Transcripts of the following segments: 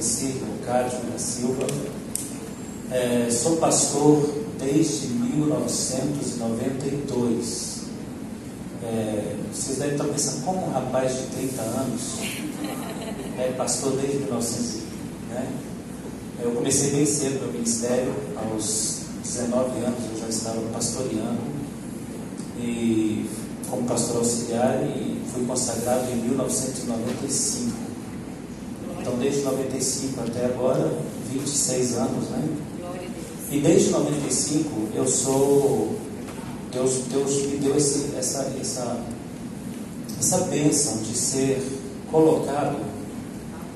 Valtencir Leocádio da Silva. É, sou pastor desde 1992. É, vocês devem estar pensando, como um rapaz de 30 anos é pastor desde 1900, né? Eu comecei bem cedo no ministério, aos 19 anos eu já estava pastoreando e como pastor auxiliar e fui consagrado em 1995. Então desde 95 até agora, 26 anos, né? E desde 95 eu sou Deus, Deus me deu esse, essa, essa, essa bênção de ser colocado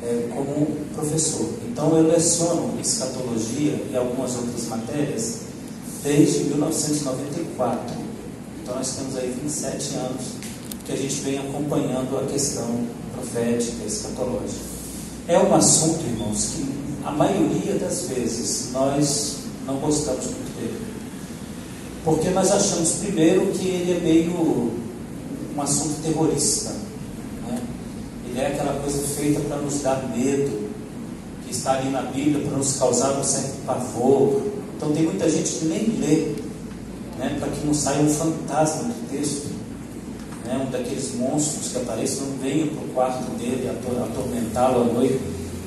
é, como professor. Então eu leciono escatologia e algumas outras matérias desde 1994. Então nós temos aí 27 anos que a gente vem acompanhando a questão profética, escatológica. É um assunto, irmãos, que a maioria das vezes nós não gostamos muito dele. Porque nós achamos, primeiro, que ele é meio um assunto terrorista. Né? Ele é aquela coisa feita para nos dar medo, que está ali na Bíblia para nos causar um certo pavor. Então tem muita gente que nem lê, né? para que não saia um fantasma do texto. Né? Um daqueles monstros que aparecem, não venha para o quarto dele atormentá-lo à noite.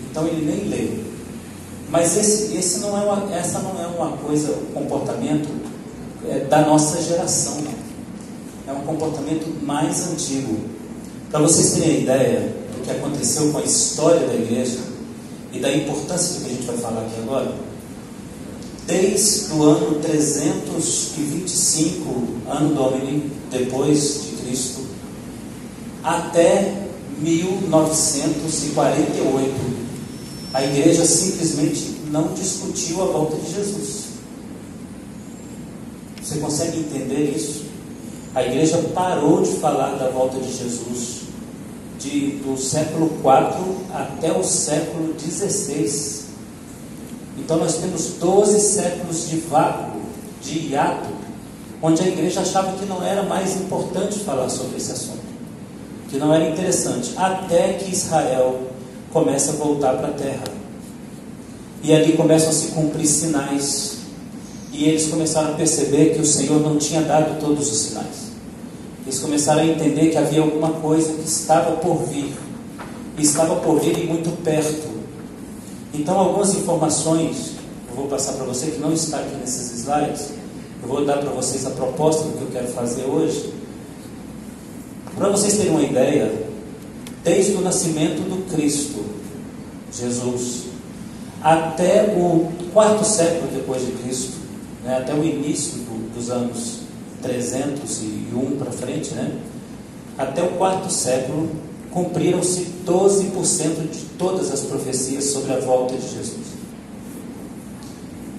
Então ele nem lê. Mas esse, esse não é uma, essa não é uma coisa, um comportamento é, da nossa geração. É um comportamento mais antigo. Para vocês terem ideia do que aconteceu com a história da igreja e da importância do que a gente vai falar aqui agora, desde o ano 325, ano Domini, depois de Cristo, até 1948, a igreja simplesmente não discutiu a volta de Jesus. Você consegue entender isso? A igreja parou de falar da volta de Jesus de, do século IV até o século XVI. Então nós temos 12 séculos de vácuo, de hiato, onde a igreja achava que não era mais importante falar sobre esse assunto, que não era interessante, até que Israel começa a voltar para a terra. E ali começam a se cumprir sinais e eles começaram a perceber que o Senhor não tinha dado todos os sinais. Eles começaram a entender que havia alguma coisa que estava por vir, e estava por vir e muito perto. Então, algumas informações, eu vou passar para você que não está aqui nesses slides, eu vou dar para vocês a proposta do que eu quero fazer hoje. Para vocês terem uma ideia, desde o nascimento do Cristo, Jesus, até o quarto século depois de Cristo, né, até o início do, dos anos 301 para frente, né, até o quarto século, cumpriram-se 12% de todas as profecias sobre a volta de Jesus.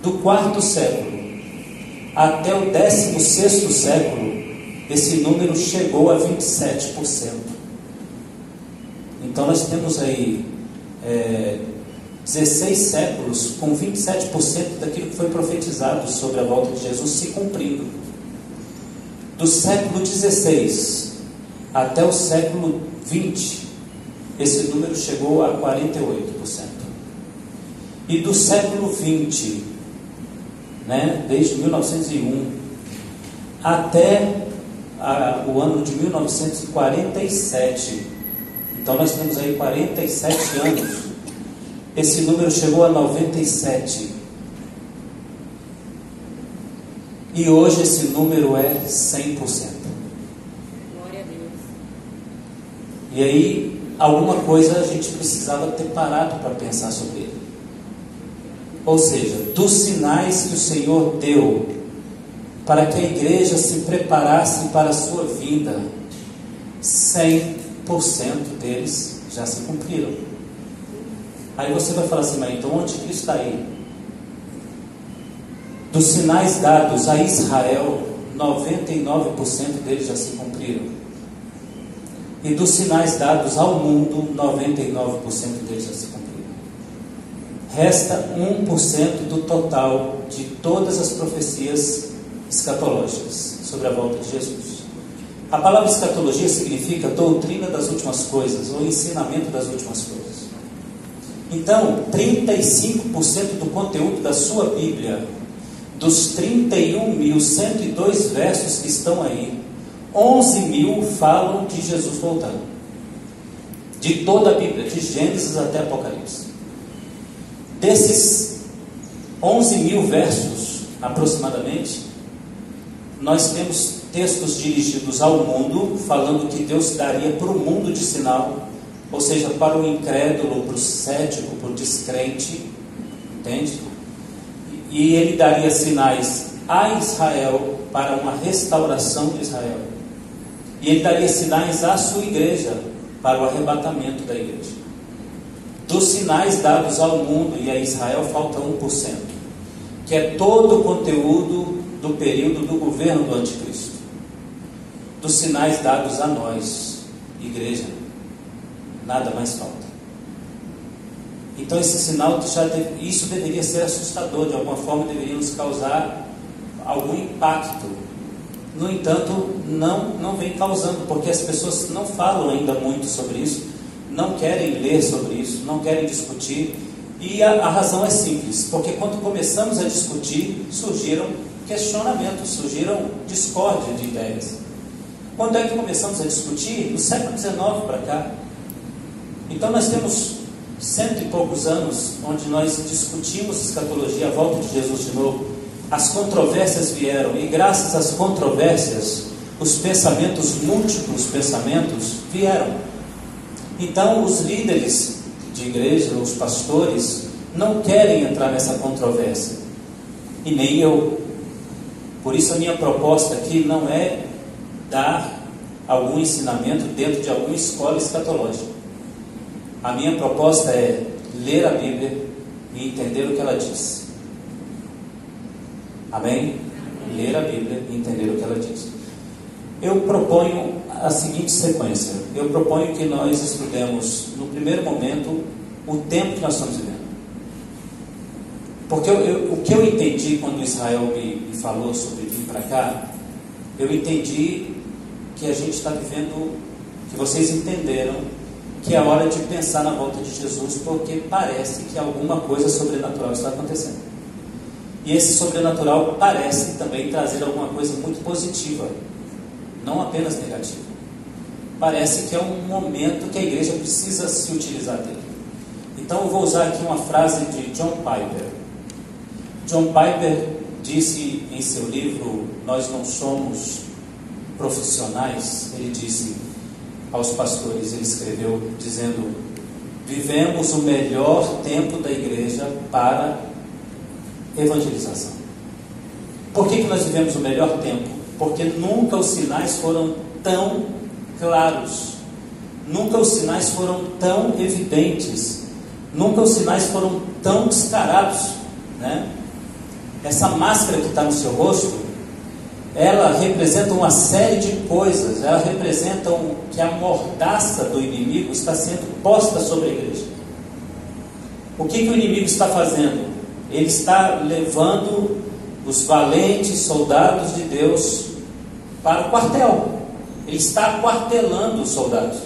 Do quarto século até o décimo sexto século, esse número chegou a 27%. Então nós temos aí é, 16 séculos com 27% daquilo que foi profetizado sobre a volta de Jesus se cumprindo. Do século 16 até o século 20, esse número chegou a 48%. E do século 20, né, desde 1901 até a, o ano de 1947, então nós temos aí 47 anos esse número chegou a 97. E hoje esse número é 100%. Glória a Deus. E aí, alguma coisa a gente precisava ter parado para pensar sobre. Ou seja, dos sinais que o Senhor deu para que a igreja se preparasse para a sua vinda, 100 deles já se cumpriram. Aí você vai falar assim, mas então onde que está aí? Dos sinais dados a Israel, 99% deles já se cumpriram. E dos sinais dados ao mundo, 99% deles já se cumpriram. Resta 1% do total de todas as profecias escatológicas sobre a volta de Jesus. A palavra escatologia significa doutrina das últimas coisas, ou ensinamento das últimas coisas. Então, 35% do conteúdo da sua Bíblia, dos 31.102 versos que estão aí, 11 mil falam de Jesus voltando. De toda a Bíblia, de Gênesis até Apocalipse. Desses 11 mil versos, aproximadamente, nós temos textos dirigidos ao mundo, falando que Deus daria para o mundo de sinal, ou seja, para o incrédulo, para o cético, para o descrente, entende? E ele daria sinais a Israel para uma restauração de Israel. E ele daria sinais à sua igreja para o arrebatamento da igreja. Dos sinais dados ao mundo e a Israel falta 1%, que é todo o conteúdo do período do governo do anticristo. Dos sinais dados a nós, igreja, nada mais falta. Então esse sinal já isso deveria ser assustador, de alguma forma deveria nos causar algum impacto. No entanto, não não vem causando, porque as pessoas não falam ainda muito sobre isso, não querem ler sobre isso, não querem discutir. E a, a razão é simples, porque quando começamos a discutir, surgiram questionamentos, surgiram discórdia de ideias. Quando é que começamos a discutir? Do século XIX para cá. Então nós temos cento e poucos anos onde nós discutimos escatologia, a volta de Jesus de novo. As controvérsias vieram, e graças às controvérsias, os pensamentos, múltiplos pensamentos, vieram. Então, os líderes de igreja, os pastores, não querem entrar nessa controvérsia, e nem eu. Por isso, a minha proposta aqui não é dar algum ensinamento dentro de alguma escola escatológica. A minha proposta é ler a Bíblia e entender o que ela diz. Amém? Ler a Bíblia e entender o que ela diz. Eu proponho a seguinte sequência: eu proponho que nós estudemos, no primeiro momento, o tempo que nós estamos vivendo. Porque eu, eu, o que eu entendi quando Israel me, me falou sobre vir para cá, eu entendi que a gente está vivendo, que vocês entenderam que é hora de pensar na volta de Jesus, porque parece que alguma coisa sobrenatural está acontecendo. E esse sobrenatural parece também trazer alguma coisa muito positiva, não apenas negativa. Parece que é um momento que a igreja precisa se utilizar dele. Então eu vou usar aqui uma frase de John Piper. John Piper disse em seu livro Nós não somos profissionais, ele disse aos pastores, ele escreveu dizendo: Vivemos o melhor tempo da igreja para evangelização. Por que, que nós vivemos o melhor tempo? Porque nunca os sinais foram tão claros, nunca os sinais foram tão evidentes, nunca os sinais foram tão descarados. Né? Essa máscara que está no seu rosto ela representa uma série de coisas, ela representa que a mordaça do inimigo está sendo posta sobre a igreja. O que, que o inimigo está fazendo? Ele está levando os valentes soldados de Deus para o quartel. Ele está quartelando os soldados.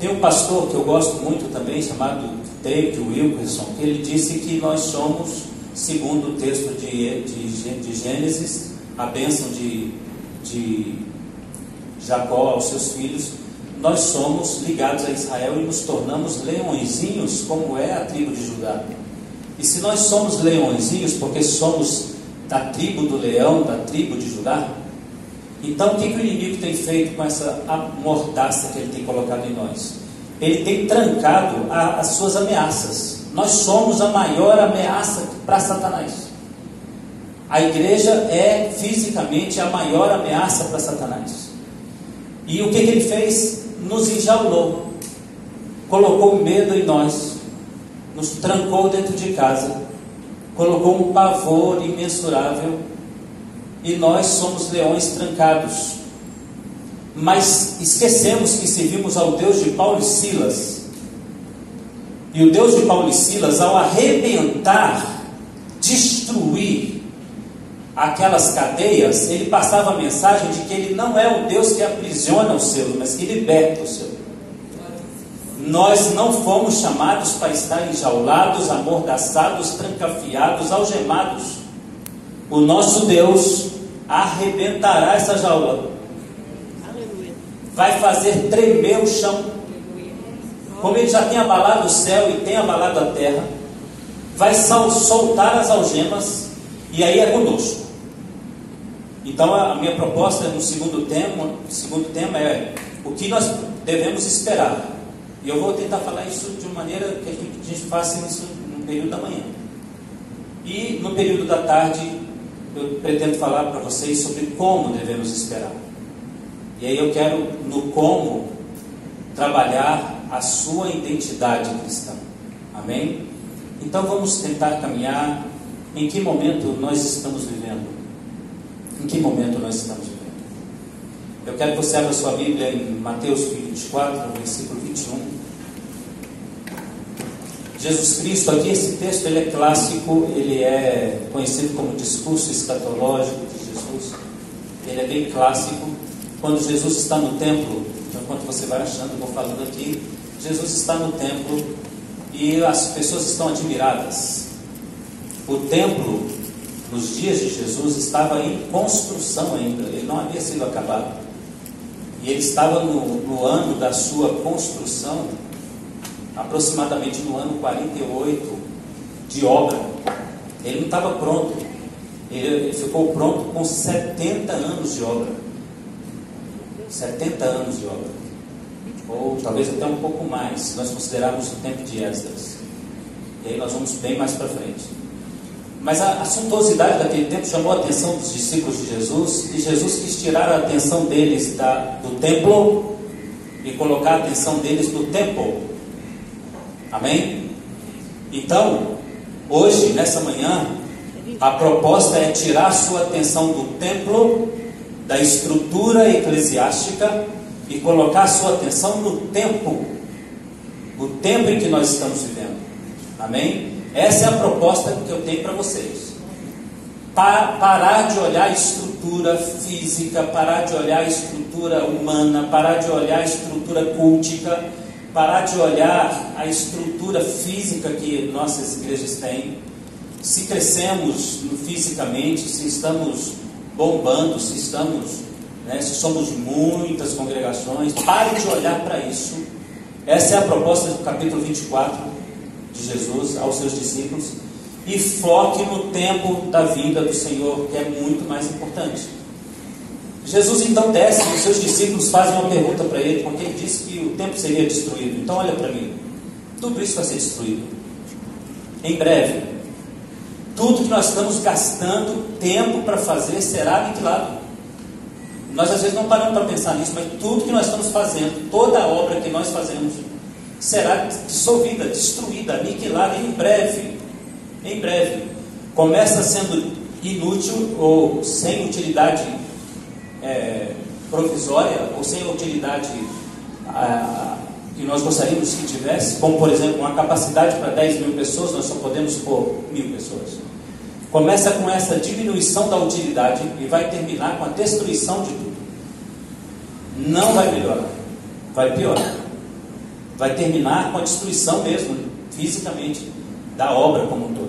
Tem um pastor que eu gosto muito também, chamado David Wilkerson, que ele disse que nós somos, segundo o texto de, de, de Gênesis, a bênção de, de Jacó aos seus filhos, nós somos ligados a Israel e nos tornamos leõezinhos, como é a tribo de Judá. E se nós somos leõezinhos, porque somos da tribo do leão, da tribo de Judá, então o que, que o inimigo tem feito com essa mordaça que ele tem colocado em nós? Ele tem trancado a, as suas ameaças. Nós somos a maior ameaça para Satanás. A igreja é fisicamente a maior ameaça para Satanás. E o que, que ele fez? nos enjaulou, colocou medo em nós, nos trancou dentro de casa, colocou um pavor imensurável e nós somos leões trancados. Mas esquecemos que servimos ao Deus de Paulo e Silas. E o Deus de Paulo e Silas, ao arrebentar, destruir aquelas cadeias, ele passava a mensagem de que ele não é o Deus que aprisiona os seus, mas que liberta os seus. Nós não fomos chamados para estar enjaulados, amordaçados, trancafiados, algemados. O nosso Deus arrebentará essa jaula. Vai fazer tremer o chão. Como ele já tem abalado o céu e tem abalado a terra, vai soltar as algemas e aí é conosco. Então a minha proposta no segundo tema, segundo tema é o que nós devemos esperar. E eu vou tentar falar isso de uma maneira que a gente faça isso no período da manhã. E no período da tarde eu pretendo falar para vocês sobre como devemos esperar. E aí eu quero, no como, trabalhar a sua identidade cristã. Amém? Então vamos tentar caminhar. Em que momento nós estamos vivendo? Em que momento nós estamos vivendo? Eu quero que você abra sua Bíblia em Mateus 24, versículo 21. Jesus Cristo, aqui esse texto ele é clássico, ele é conhecido como discurso escatológico de Jesus. Ele é bem clássico. Quando Jesus está no templo, então, enquanto você vai achando, eu vou falando aqui, Jesus está no templo e as pessoas estão admiradas. O templo, nos dias de Jesus, estava em construção ainda, ele não havia sido acabado. E ele estava no, no ano da sua construção aproximadamente no ano 48 de obra. Ele não estava pronto. Ele ficou pronto com 70 anos de obra. 70 anos de obra. Ou talvez até um pouco mais, se nós considerarmos o tempo de Esdras. E aí nós vamos bem mais para frente. Mas a, a suntuosidade daquele tempo chamou a atenção dos discípulos de Jesus, e Jesus quis tirar a atenção deles da, do templo e colocar a atenção deles no templo. Amém? Então, hoje, nessa manhã, a proposta é tirar sua atenção do templo, da estrutura eclesiástica e colocar sua atenção no tempo, o tempo em que nós estamos vivendo. Amém? Essa é a proposta que eu tenho para vocês. Pa parar de olhar a estrutura física, parar de olhar a estrutura humana, parar de olhar a estrutura cultica parar de olhar a estrutura física que nossas igrejas têm, se crescemos fisicamente, se estamos bombando, se estamos, né, se somos muitas congregações, pare de olhar para isso. Essa é a proposta do capítulo 24 de Jesus aos seus discípulos. E foque no tempo da vida do Senhor, que é muito mais importante. Jesus então desce e os seus discípulos fazem uma pergunta para ele, porque ele disse que o templo seria destruído. Então olha para mim, tudo isso vai ser destruído. Em breve, tudo que nós estamos gastando tempo para fazer será aniquilado. Nós às vezes não paramos para pensar nisso, mas tudo que nós estamos fazendo, toda obra que nós fazemos, será dissolvida, destruída, aniquilada em breve. Em breve. Começa sendo inútil ou sem utilidade é, provisória ou sem utilidade a, que nós gostaríamos que tivesse, como por exemplo uma capacidade para 10 mil pessoas, nós só podemos pôr mil pessoas. Começa com essa diminuição da utilidade e vai terminar com a destruição de tudo. Não vai melhorar, vai piorar. Vai terminar com a destruição mesmo, fisicamente, da obra como um todo.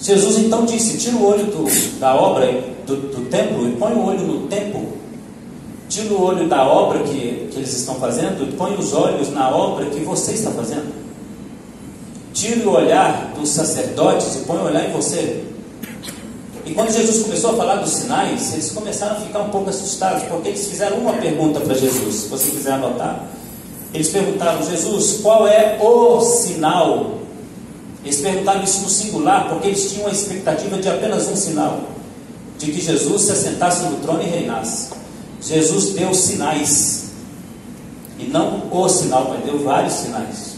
Jesus então disse: tira o olho do, da obra, do, do templo, e põe o olho no tempo. Tira o olho da obra que, que eles estão fazendo e põe os olhos na obra que você está fazendo. Tire o olhar dos sacerdotes e põe o olhar em você. E quando Jesus começou a falar dos sinais, eles começaram a ficar um pouco assustados, porque eles fizeram uma pergunta para Jesus, se você quiser anotar. Eles perguntaram, Jesus, qual é o sinal eles perguntaram isso no singular porque eles tinham a expectativa de apenas um sinal: de que Jesus se assentasse no trono e reinasse. Jesus deu sinais. E não o sinal, mas deu vários sinais.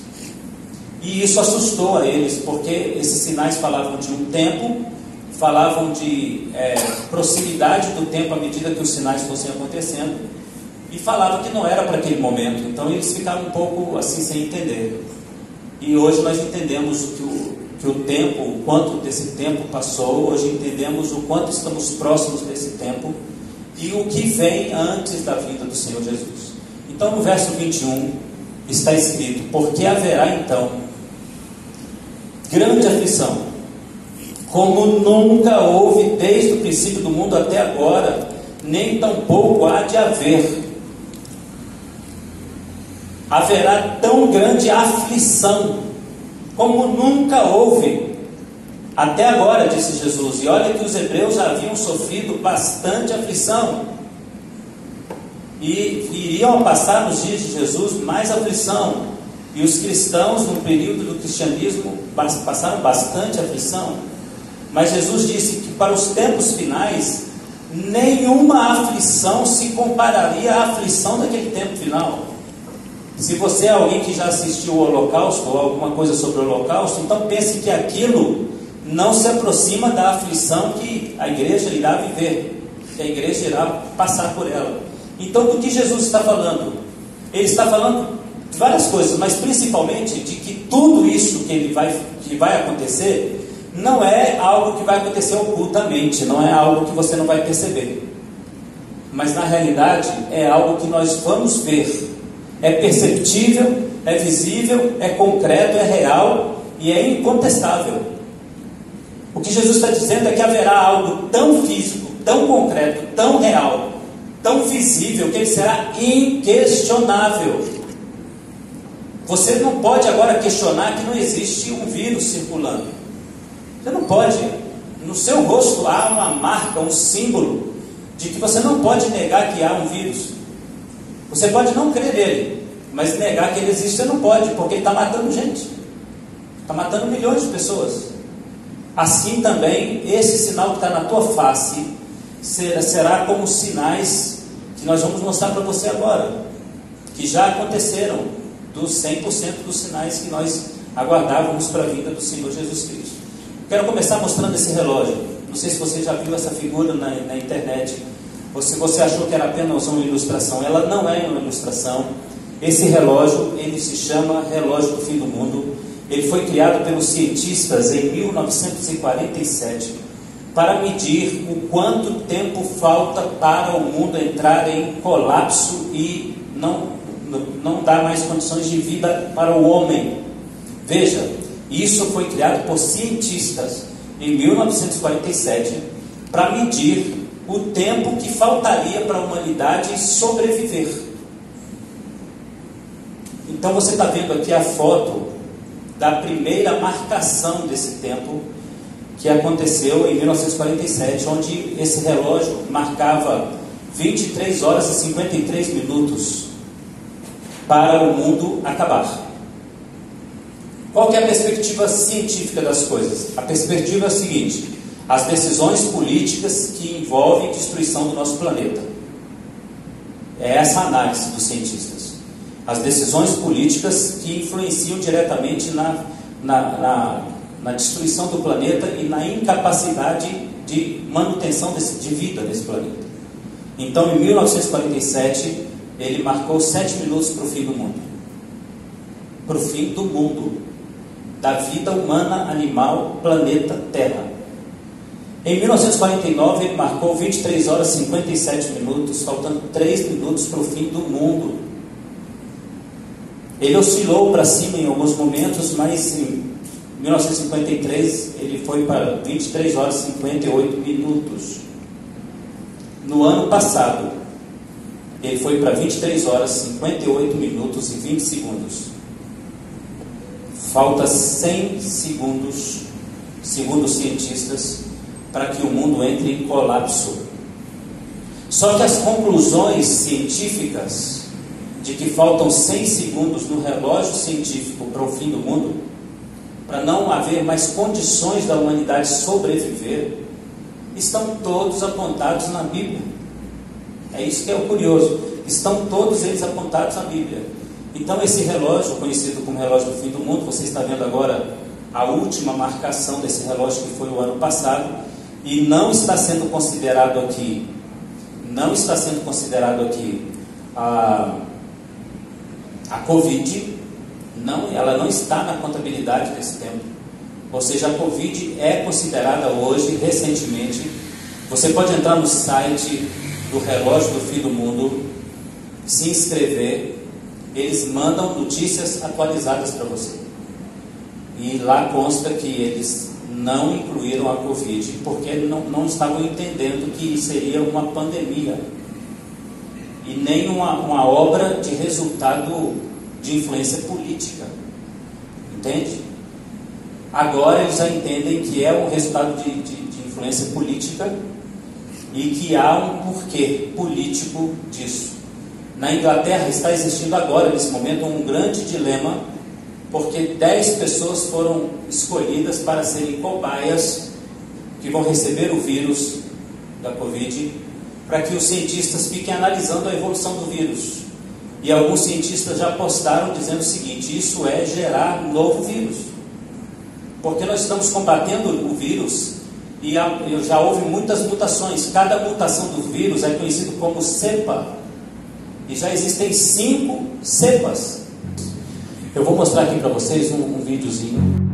E isso assustou a eles, porque esses sinais falavam de um tempo, falavam de é, proximidade do tempo à medida que os sinais fossem acontecendo, e falavam que não era para aquele momento. Então eles ficaram um pouco assim sem entender. E hoje nós entendemos que o, que o tempo, o quanto desse tempo passou, hoje entendemos o quanto estamos próximos desse tempo e o que vem antes da vinda do Senhor Jesus. Então no verso 21 está escrito: Porque haverá então grande aflição, como nunca houve desde o princípio do mundo até agora, nem tampouco há de haver. Haverá tão grande aflição como nunca houve até agora, disse Jesus. E olha que os hebreus haviam sofrido bastante aflição. E iriam passar nos dias de Jesus mais aflição. E os cristãos, no período do cristianismo, passaram bastante aflição. Mas Jesus disse que para os tempos finais, nenhuma aflição se compararia à aflição daquele tempo final. Se você é alguém que já assistiu o Holocausto ou alguma coisa sobre o Holocausto, então pense que aquilo não se aproxima da aflição que a igreja irá viver, que a igreja irá passar por ela. Então, do que Jesus está falando? Ele está falando de várias coisas, mas principalmente de que tudo isso que, ele vai, que vai acontecer não é algo que vai acontecer ocultamente, não é algo que você não vai perceber. Mas na realidade é algo que nós vamos ver é perceptível, é visível, é concreto, é real e é incontestável. O que Jesus está dizendo é que haverá algo tão físico, tão concreto, tão real, tão visível, que ele será inquestionável. Você não pode agora questionar que não existe um vírus circulando. Você não pode. No seu rosto há uma marca, um símbolo de que você não pode negar que há um vírus. Você pode não crer nele, mas negar que ele existe você não pode, porque ele está matando gente. Está matando milhões de pessoas. Assim também, esse sinal que está na tua face será, será como sinais que nós vamos mostrar para você agora, que já aconteceram dos 100% dos sinais que nós aguardávamos para a vinda do Senhor Jesus Cristo. Quero começar mostrando esse relógio. Não sei se você já viu essa figura na, na internet ou se você achou que era apenas uma ilustração. Ela não é uma ilustração. Esse relógio, ele se chama relógio do fim do mundo. Ele foi criado pelos cientistas em 1947 para medir o quanto tempo falta para o mundo entrar em colapso e não, não dar mais condições de vida para o homem. Veja, isso foi criado por cientistas em 1947 para medir o tempo que faltaria para a humanidade sobreviver. Então você está vendo aqui a foto da primeira marcação desse tempo que aconteceu em 1947, onde esse relógio marcava 23 horas e 53 minutos para o mundo acabar. Qual é a perspectiva científica das coisas? A perspectiva é a seguinte: as decisões políticas que envolvem destruição do nosso planeta. É essa a análise dos cientistas. As decisões políticas que influenciam diretamente na, na, na, na destruição do planeta e na incapacidade de manutenção desse, de vida nesse planeta. Então, em 1947, ele marcou sete minutos para o fim do mundo. Para o fim do mundo, da vida humana, animal, planeta, Terra. Em 1949, ele marcou 23 horas e 57 minutos, faltando 3 minutos para o fim do mundo. Ele oscilou para cima em alguns momentos, mas em 1953 ele foi para 23 horas e 58 minutos. No ano passado, ele foi para 23 horas, 58 minutos e 20 segundos. Falta 100 segundos, segundo os cientistas, para que o mundo entre em colapso. Só que as conclusões científicas de que faltam 100 segundos no relógio científico para o fim do mundo, para não haver mais condições da humanidade sobreviver, estão todos apontados na Bíblia. É isso que é o curioso. Estão todos eles apontados na Bíblia. Então, esse relógio, conhecido como relógio do fim do mundo, você está vendo agora a última marcação desse relógio, que foi o ano passado, e não está sendo considerado aqui, não está sendo considerado aqui a, a Covid, não, ela não está na contabilidade desse tempo. Ou seja, a Covid é considerada hoje, recentemente. Você pode entrar no site do Relógio do Fim do Mundo, se inscrever, eles mandam notícias atualizadas para você. E lá consta que eles não incluíram a Covid porque não, não estavam entendendo que seria uma pandemia e nem uma, uma obra de resultado de influência política. Entende? Agora eles já entendem que é um resultado de, de, de influência política e que há um porquê político disso. Na Inglaterra está existindo agora, nesse momento, um grande dilema, porque dez pessoas foram escolhidas para serem cobaias que vão receber o vírus da Covid, para que os cientistas fiquem analisando a evolução do vírus. E alguns cientistas já postaram dizendo o seguinte: isso é gerar um novo vírus. Porque nós estamos combatendo o vírus e já houve muitas mutações. Cada mutação do vírus é conhecido como cepa. E já existem cinco cepas. Eu vou mostrar aqui para vocês um, um videozinho.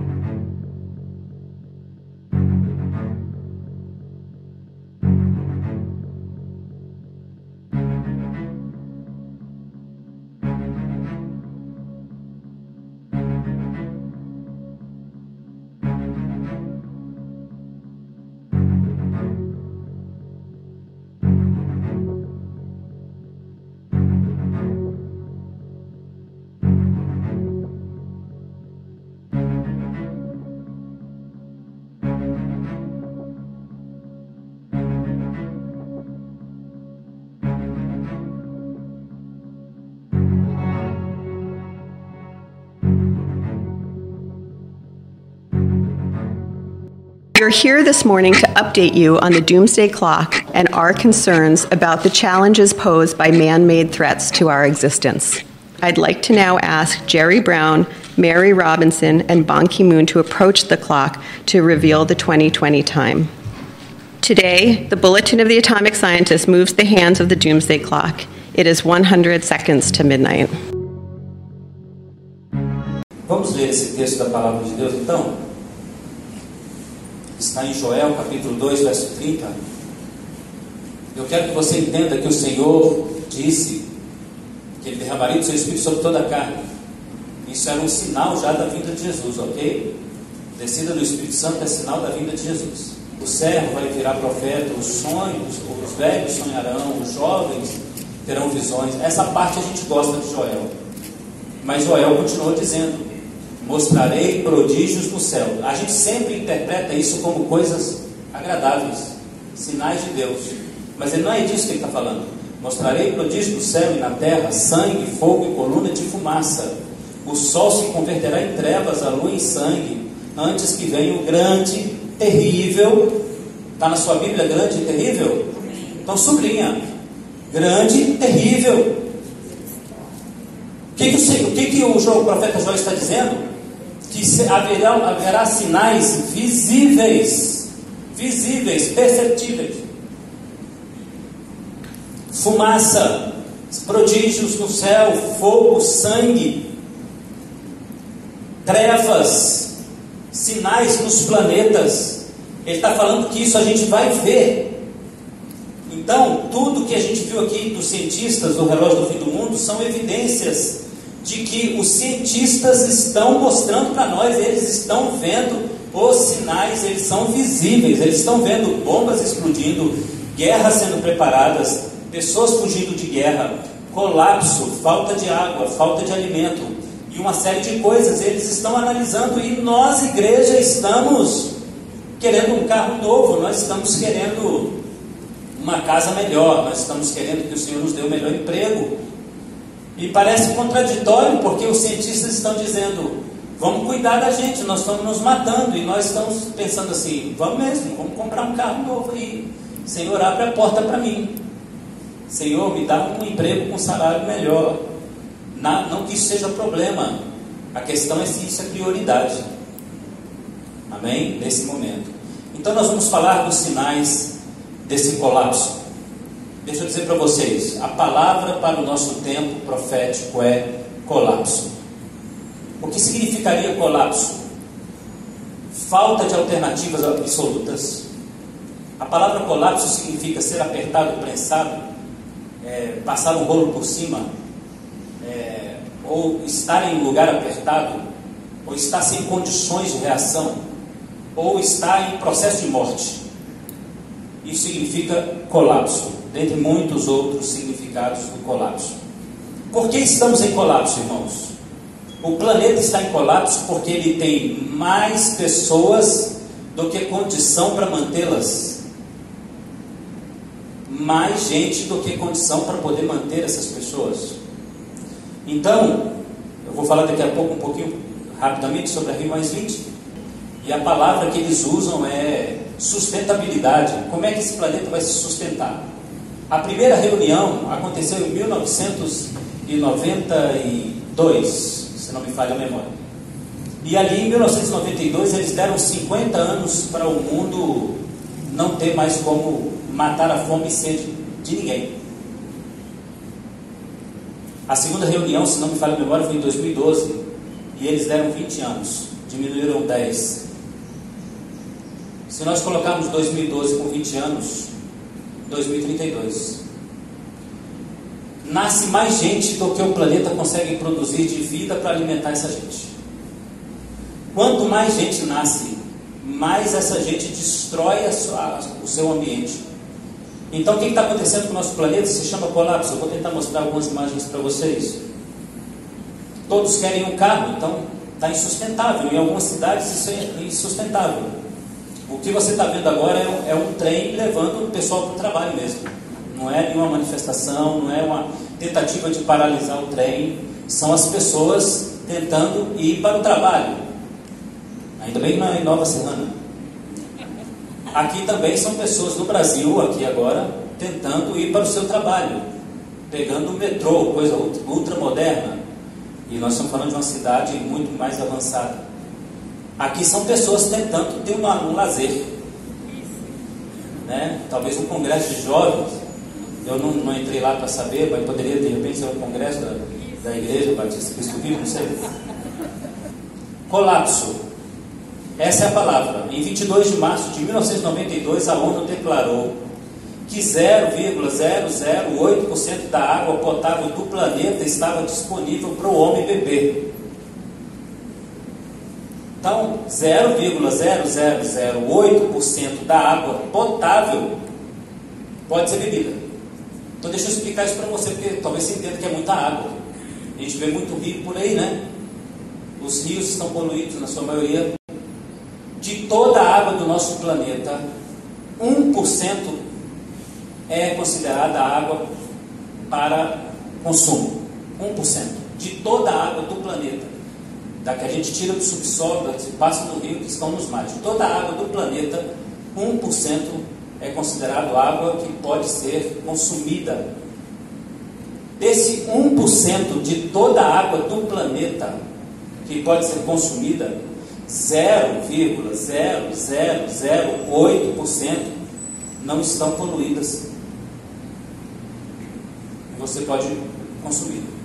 We're here this morning to update you on the doomsday clock and our concerns about the challenges posed by man made threats to our existence. I'd like to now ask Jerry Brown, Mary Robinson, and Ban Ki moon to approach the clock to reveal the 2020 time. Today, the Bulletin of the Atomic Scientist moves the hands of the doomsday clock. It is 100 seconds to midnight. Vamos ler esse texto da palavra de Deus então? Está em Joel capítulo 2, verso 30. Eu quero que você entenda que o Senhor disse que Ele derramaria o seu Espírito sobre toda a carne. Isso era um sinal já da vinda de Jesus, ok? Descida do Espírito Santo é sinal da vinda de Jesus. O servo vai virar profeta, os sonhos, os velhos sonharão, os jovens terão visões. Essa parte a gente gosta de Joel. Mas Joel continuou dizendo: mostrarei prodígios no céu. A gente sempre interpreta isso como coisas agradáveis, sinais de Deus. Mas ele não é disso que ele está falando. Mostrarei prodígios no céu e na terra, sangue, fogo e coluna de fumaça. O sol se converterá em trevas, a lua em sangue, antes que venha o grande, terrível. Está na sua Bíblia grande e terrível? Então sublinha. Grande terrível. O que, que, o, que, que o, profeta Joel está dizendo? Que haverá, haverá sinais visíveis, visíveis, perceptíveis. Fumaça, prodígios no céu, fogo, sangue, trevas, sinais nos planetas. Ele está falando que isso a gente vai ver. Então, tudo que a gente viu aqui dos cientistas do relógio do fim do mundo são evidências de que os cientistas estão mostrando para nós, eles estão vendo os sinais, eles são visíveis, eles estão vendo bombas explodindo, guerras sendo preparadas, pessoas fugindo de guerra, colapso, falta de água, falta de alimento e uma série de coisas. Eles estão analisando e nós, igreja, estamos querendo um carro novo, nós estamos querendo uma casa melhor, nós estamos querendo que o Senhor nos dê o melhor emprego, e parece contraditório porque os cientistas estão dizendo: vamos cuidar da gente, nós estamos nos matando. E nós estamos pensando assim: vamos mesmo, vamos comprar um carro novo aí. Senhor, abre a porta para mim. Senhor, me dá um emprego com salário melhor. Na, não que isso seja problema, a questão é se isso é prioridade. Amém? Nesse momento. Então nós vamos falar dos sinais desse colapso. Deixa eu dizer para vocês, a palavra para o nosso tempo profético é colapso. O que significaria colapso? Falta de alternativas absolutas. A palavra colapso significa ser apertado, prensado, é, passar um rolo por cima, é, ou estar em um lugar apertado, ou estar sem condições de reação, ou estar em processo de morte. Isso significa colapso, dentre muitos outros significados do colapso. Por que estamos em colapso, irmãos? O planeta está em colapso porque ele tem mais pessoas do que condição para mantê-las. Mais gente do que condição para poder manter essas pessoas. Então, eu vou falar daqui a pouco um pouquinho rapidamente sobre a Rio Mais 20. E a palavra que eles usam é sustentabilidade. Como é que esse planeta vai se sustentar? A primeira reunião aconteceu em 1992, se não me falha a memória. E ali em 1992 eles deram 50 anos para o mundo não ter mais como matar a fome e sede de ninguém. A segunda reunião, se não me falha a memória, foi em 2012 e eles deram 20 anos, diminuíram 10. Se nós colocarmos 2012 com 20 anos, 2032. Nasce mais gente do que o planeta consegue produzir de vida para alimentar essa gente. Quanto mais gente nasce, mais essa gente destrói sua, o seu ambiente. Então, o que está acontecendo com o nosso planeta se chama colapso. Eu vou tentar mostrar algumas imagens para vocês. Todos querem um carro, então está insustentável. Em algumas cidades isso é insustentável. O que você está vendo agora é um, é um, trem levando o pessoal para o trabalho mesmo. Não é nenhuma manifestação, não é uma tentativa de paralisar o trem. São as pessoas tentando ir para o trabalho. Ainda bem na Nova Serrana. Aqui também são pessoas no Brasil, aqui agora, tentando ir para o seu trabalho, pegando o metrô, coisa ultra moderna. E nós estamos falando de uma cidade muito mais avançada. Aqui são pessoas tentando ter um lazer. Né? Talvez um congresso de jovens. Eu não, não entrei lá para saber, mas poderia de repente ser um congresso da, da Igreja Batista Cristo Vivo, não sei. Colapso. Essa é a palavra. Em 22 de março de 1992, a ONU declarou que 0,008% da água potável do planeta estava disponível para o homem beber. Então, 0,0008% da água potável pode ser bebida. Então, deixa eu explicar isso para você, porque talvez você entenda que é muita água. A gente vê muito rio por aí, né? Os rios estão poluídos, na sua maioria. De toda a água do nosso planeta, 1% é considerada água para consumo. 1%. De toda a água do planeta da que a gente tira do subsolo, que passa no rio, que estão nos mares. Toda a água do planeta, 1% é considerado água que pode ser consumida. Desse 1% de toda a água do planeta que pode ser consumida, 0,0008% não estão poluídas. Você pode consumir.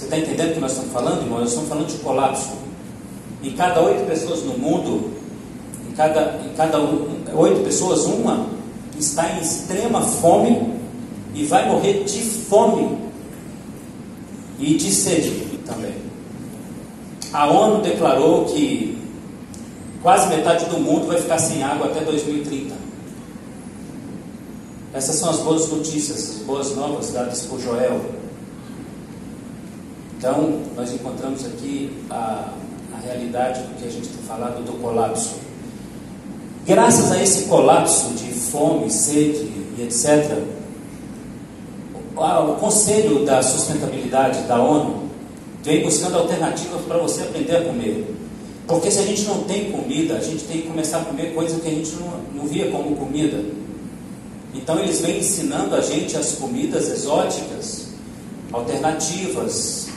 Você está entendendo o que nós estamos falando, irmão? Nós estamos falando de colapso. Em cada oito pessoas no mundo, em cada, em cada oito pessoas, uma está em extrema fome e vai morrer de fome e de sede também. A ONU declarou que quase metade do mundo vai ficar sem água até 2030. Essas são as boas notícias, as boas novas dadas por Joel. Então, nós encontramos aqui a, a realidade do que a gente tem falado do colapso. Graças a esse colapso de fome, sede e etc., o Conselho da Sustentabilidade da ONU vem buscando alternativas para você aprender a comer. Porque se a gente não tem comida, a gente tem que começar a comer coisas que a gente não, não via como comida. Então eles vêm ensinando a gente as comidas exóticas alternativas,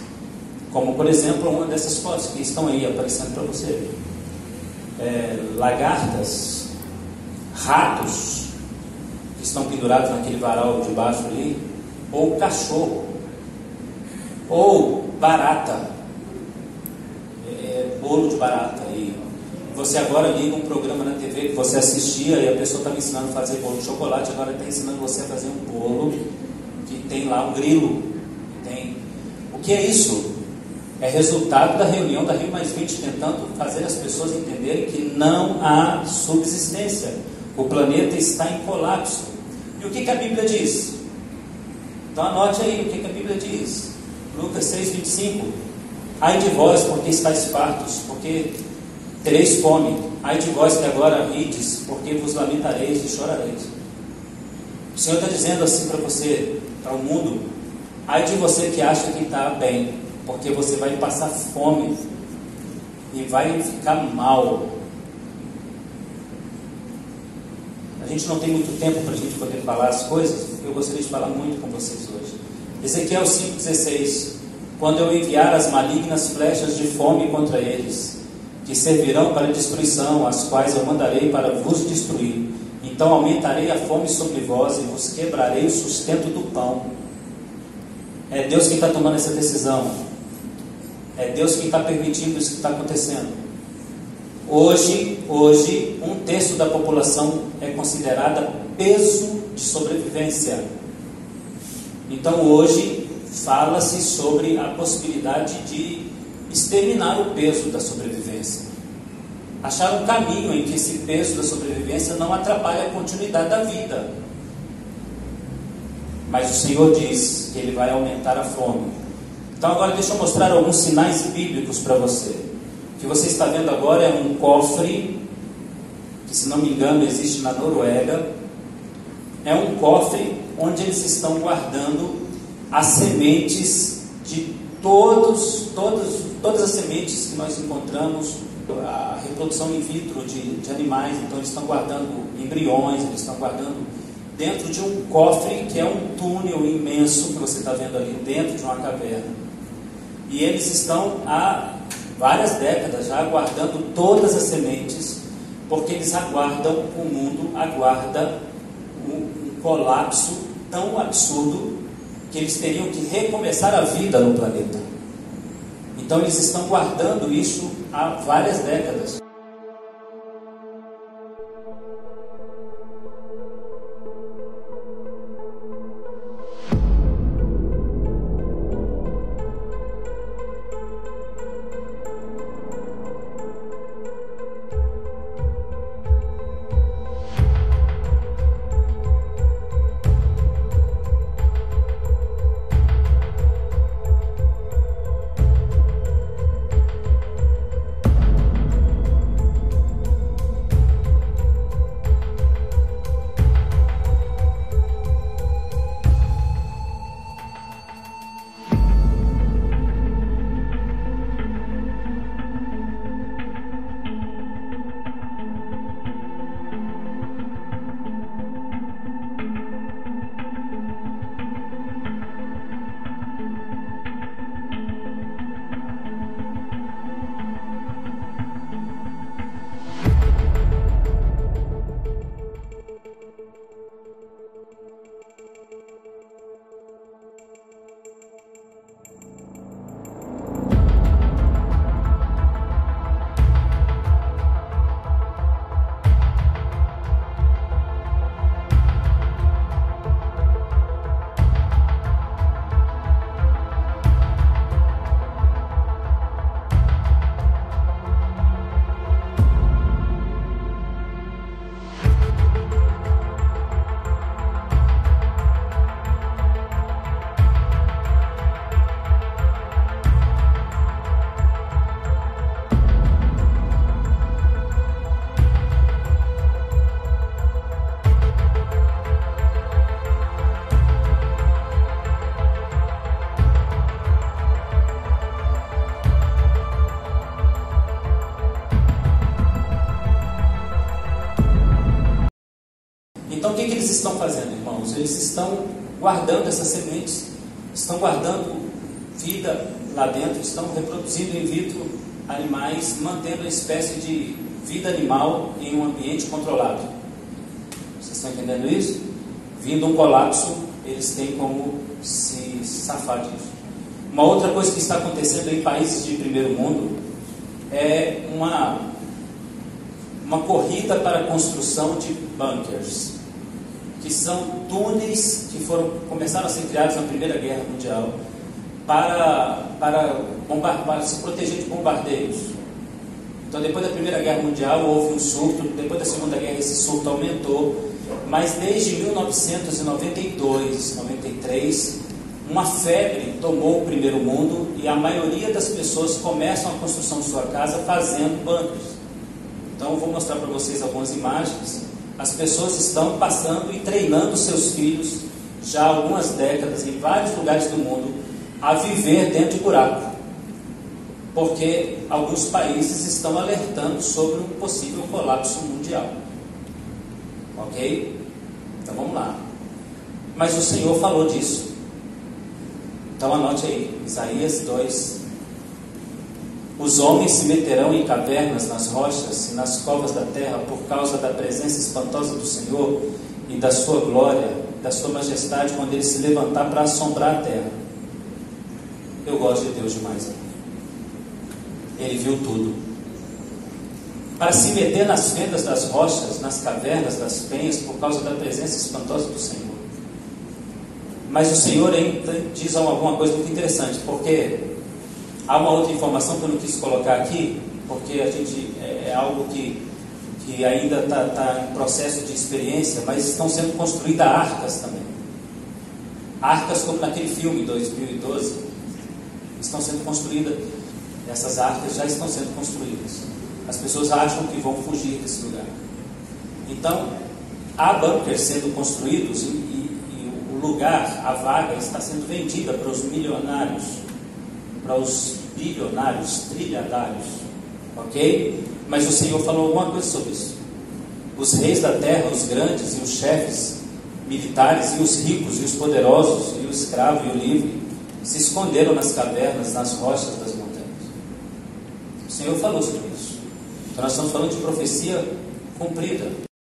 como por exemplo uma dessas fotos que estão aí aparecendo para você. É, lagartas, ratos que estão pendurados naquele varal de baixo ali, ou cachorro, ou barata, é, é bolo de barata. E você agora liga um programa na TV que você assistia e a pessoa estava ensinando a fazer bolo de chocolate, agora está ensinando você a fazer um bolo que tem lá um grilo. Tem. O que é isso? É resultado da reunião da Rio Mais 20 tentando fazer as pessoas entenderem que não há subsistência. O planeta está em colapso. E o que, que a Bíblia diz? Então anote aí o que, que a Bíblia diz. Lucas 6, 25. Ai de vós, porque estáis fartos, porque tereis fome. Ai de vós que agora rides, porque vos lamentareis e chorareis. O Senhor está dizendo assim para você, para o mundo: ai de você que acha que está bem, porque você vai passar fome e vai ficar mal. A gente não tem muito tempo para a gente poder falar as coisas, eu gostaria de falar muito com vocês hoje. Ezequiel 5,16: Quando eu enviar as malignas flechas de fome contra eles, que servirão para destruição, as quais eu mandarei para vos destruir. Então aumentarei a fome sobre vós e vos quebrarei o sustento do pão. É Deus quem está tomando essa decisão. É Deus quem está permitindo isso que está acontecendo. Hoje, hoje, um terço da população é considerada peso de sobrevivência. Então hoje fala-se sobre a possibilidade de exterminar o peso da sobrevivência. Achar um caminho em que esse peso da sobrevivência não atrapalhe a continuidade da vida. Mas o Senhor diz que Ele vai aumentar a fome. Então agora deixa eu mostrar alguns sinais bíblicos para você. O que você está vendo agora é um cofre, que se não me engano existe na Noruega. É um cofre onde eles estão guardando as sementes de todos, todos, todas as sementes que nós encontramos, a reprodução in vitro de, de animais, então eles estão guardando embriões, eles estão guardando dentro de um cofre que é um túnel imenso que você está vendo ali dentro de uma caverna. E eles estão há várias décadas já guardando todas as sementes, porque eles aguardam, o mundo aguarda um, um colapso tão absurdo que eles teriam que recomeçar a vida no planeta. Então eles estão guardando isso há várias décadas. Estão guardando essas sementes estão guardando vida lá dentro, estão reproduzindo in vitro animais, mantendo a espécie de vida animal em um ambiente controlado. Vocês estão entendendo isso? Vindo um colapso, eles têm como se safar disso. Uma outra coisa que está acontecendo em países de primeiro mundo é uma, uma corrida para a construção de bunkers, que são túneis que foram começaram a ser criados na Primeira Guerra Mundial para, para, para se proteger de bombardeios. Então, depois da Primeira Guerra Mundial, houve um surto, depois da Segunda Guerra, esse surto aumentou, mas desde 1992, 93, uma febre tomou o primeiro mundo e a maioria das pessoas começam a construção de sua casa fazendo bunkers. Então, eu vou mostrar para vocês algumas imagens. As pessoas estão passando e treinando seus filhos já há algumas décadas em vários lugares do mundo a viver dentro de buraco porque alguns países estão alertando sobre um possível colapso mundial. Ok? Então vamos lá. Mas o Senhor falou disso. Então anote aí, Isaías 2. Os homens se meterão em cavernas nas rochas e nas covas da terra por causa da presença espantosa do Senhor e da sua glória, da sua majestade, quando ele se levantar para assombrar a terra. Eu gosto de Deus demais. Ele viu tudo. Para se meter nas fendas das rochas, nas cavernas das penhas, por causa da presença espantosa do Senhor. Mas o Senhor ainda diz alguma coisa muito interessante, porque há uma outra informação que eu não quis colocar aqui, porque a gente é, é algo que, que ainda está tá em processo de experiência, mas estão sendo construídas arcas também. Arcas como naquele filme 2012, estão sendo construídas essas arcas já estão sendo construídas. As pessoas acham que vão fugir desse lugar. Então, há bunkers sendo construídos e, e, e o lugar, a vaga, está sendo vendida para os milionários, para os bilionários, trilhardários. Ok? Mas o Senhor falou alguma coisa sobre isso. Os reis da terra, os grandes e os chefes militares, e os ricos, e os poderosos, e o escravo e o livre, se esconderam nas cavernas, nas rochas das montanhas. O Senhor falou sobre isso. Então nós estamos falando de profecia cumprida.